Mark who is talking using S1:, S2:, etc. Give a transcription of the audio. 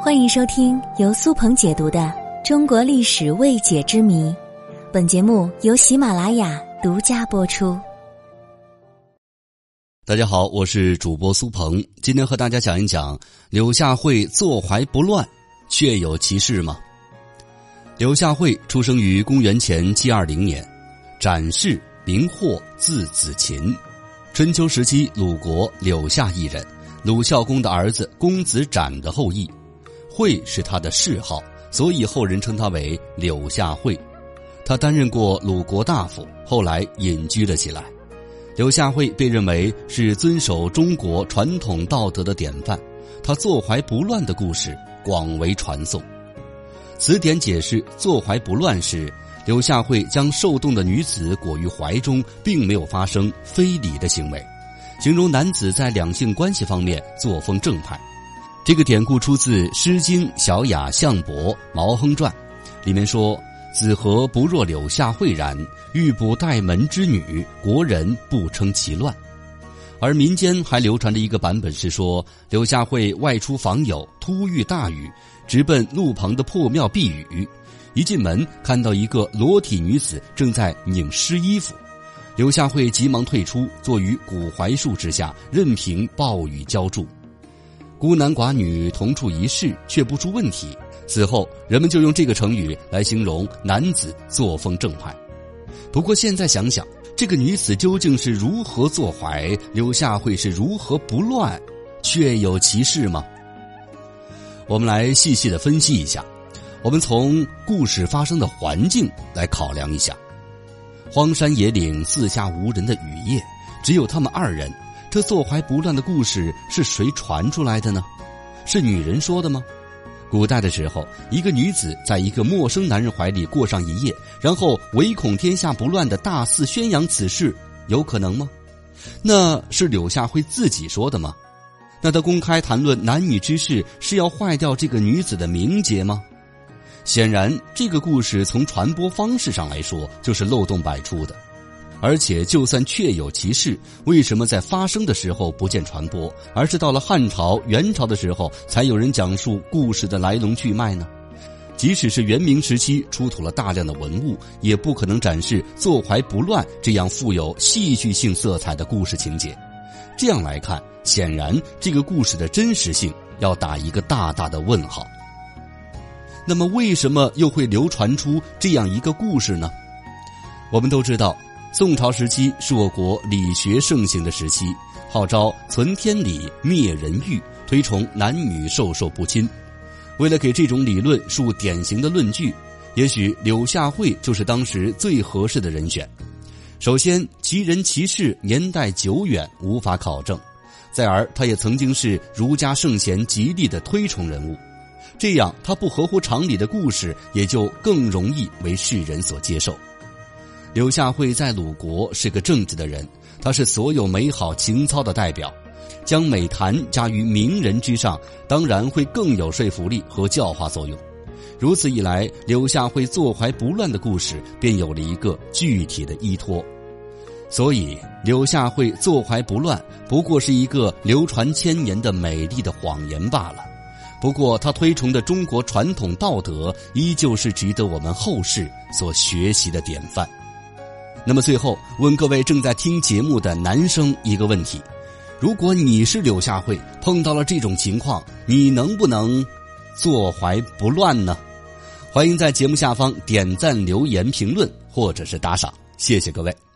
S1: 欢迎收听由苏鹏解读的《中国历史未解之谜》，本节目由喜马拉雅独家播出。
S2: 大家好，我是主播苏鹏，今天和大家讲一讲柳下惠坐怀不乱，确有其事吗？柳下惠出生于公元前七二零年，展氏名霍，字子琴，春秋时期鲁国柳下一人，鲁孝公的儿子公子展的后裔。惠是他的谥号，所以后人称他为柳下惠。他担任过鲁国大夫，后来隐居了起来。柳下惠被认为是遵守中国传统道德的典范，他坐怀不乱的故事广为传颂。词典解释“坐怀不乱”是柳下惠将受冻的女子裹于怀中，并没有发生非礼的行为，形容男子在两性关系方面作风正派。这个典故出自《诗经·小雅·相伯·毛亨传》，里面说：“子何不若柳下惠然？欲补待门之女，国人不称其乱。”而民间还流传着一个版本是说，柳下惠外出访友，突遇大雨，直奔路旁的破庙避雨。一进门，看到一个裸体女子正在拧湿衣服，柳下惠急忙退出，坐于古槐树之下，任凭暴雨浇筑。孤男寡女同处一室却不出问题，此后人们就用这个成语来形容男子作风正派。不过现在想想，这个女子究竟是如何坐怀，柳下惠是如何不乱，确有其事吗？我们来细细的分析一下。我们从故事发生的环境来考量一下：荒山野岭、四下无人的雨夜，只有他们二人。这坐怀不乱的故事是谁传出来的呢？是女人说的吗？古代的时候，一个女子在一个陌生男人怀里过上一夜，然后唯恐天下不乱的大肆宣扬此事，有可能吗？那是柳下惠自己说的吗？那他公开谈论男女之事是要坏掉这个女子的名节吗？显然，这个故事从传播方式上来说就是漏洞百出的。而且，就算确有其事，为什么在发生的时候不见传播，而是到了汉朝、元朝的时候才有人讲述故事的来龙去脉呢？即使是元明时期出土了大量的文物，也不可能展示坐怀不乱这样富有戏剧性色彩的故事情节。这样来看，显然这个故事的真实性要打一个大大的问号。那么，为什么又会流传出这样一个故事呢？我们都知道。宋朝时期是我国理学盛行的时期，号召存天理、灭人欲，推崇男女授受不亲。为了给这种理论树典型的论据，也许柳下惠就是当时最合适的人选。首先，其人其事年代久远，无法考证；再而，他也曾经是儒家圣贤极力的推崇人物，这样他不合乎常理的故事也就更容易为世人所接受。柳下惠在鲁国是个正直的人，他是所有美好情操的代表，将美谈加于名人之上，当然会更有说服力和教化作用。如此一来，柳下惠坐怀不乱的故事便有了一个具体的依托。所以，柳下惠坐怀不乱不过是一个流传千年的美丽的谎言罢了。不过，他推崇的中国传统道德依旧是值得我们后世所学习的典范。那么最后问各位正在听节目的男生一个问题：如果你是柳下惠，碰到了这种情况，你能不能坐怀不乱呢？欢迎在节目下方点赞、留言、评论或者是打赏，谢谢各位。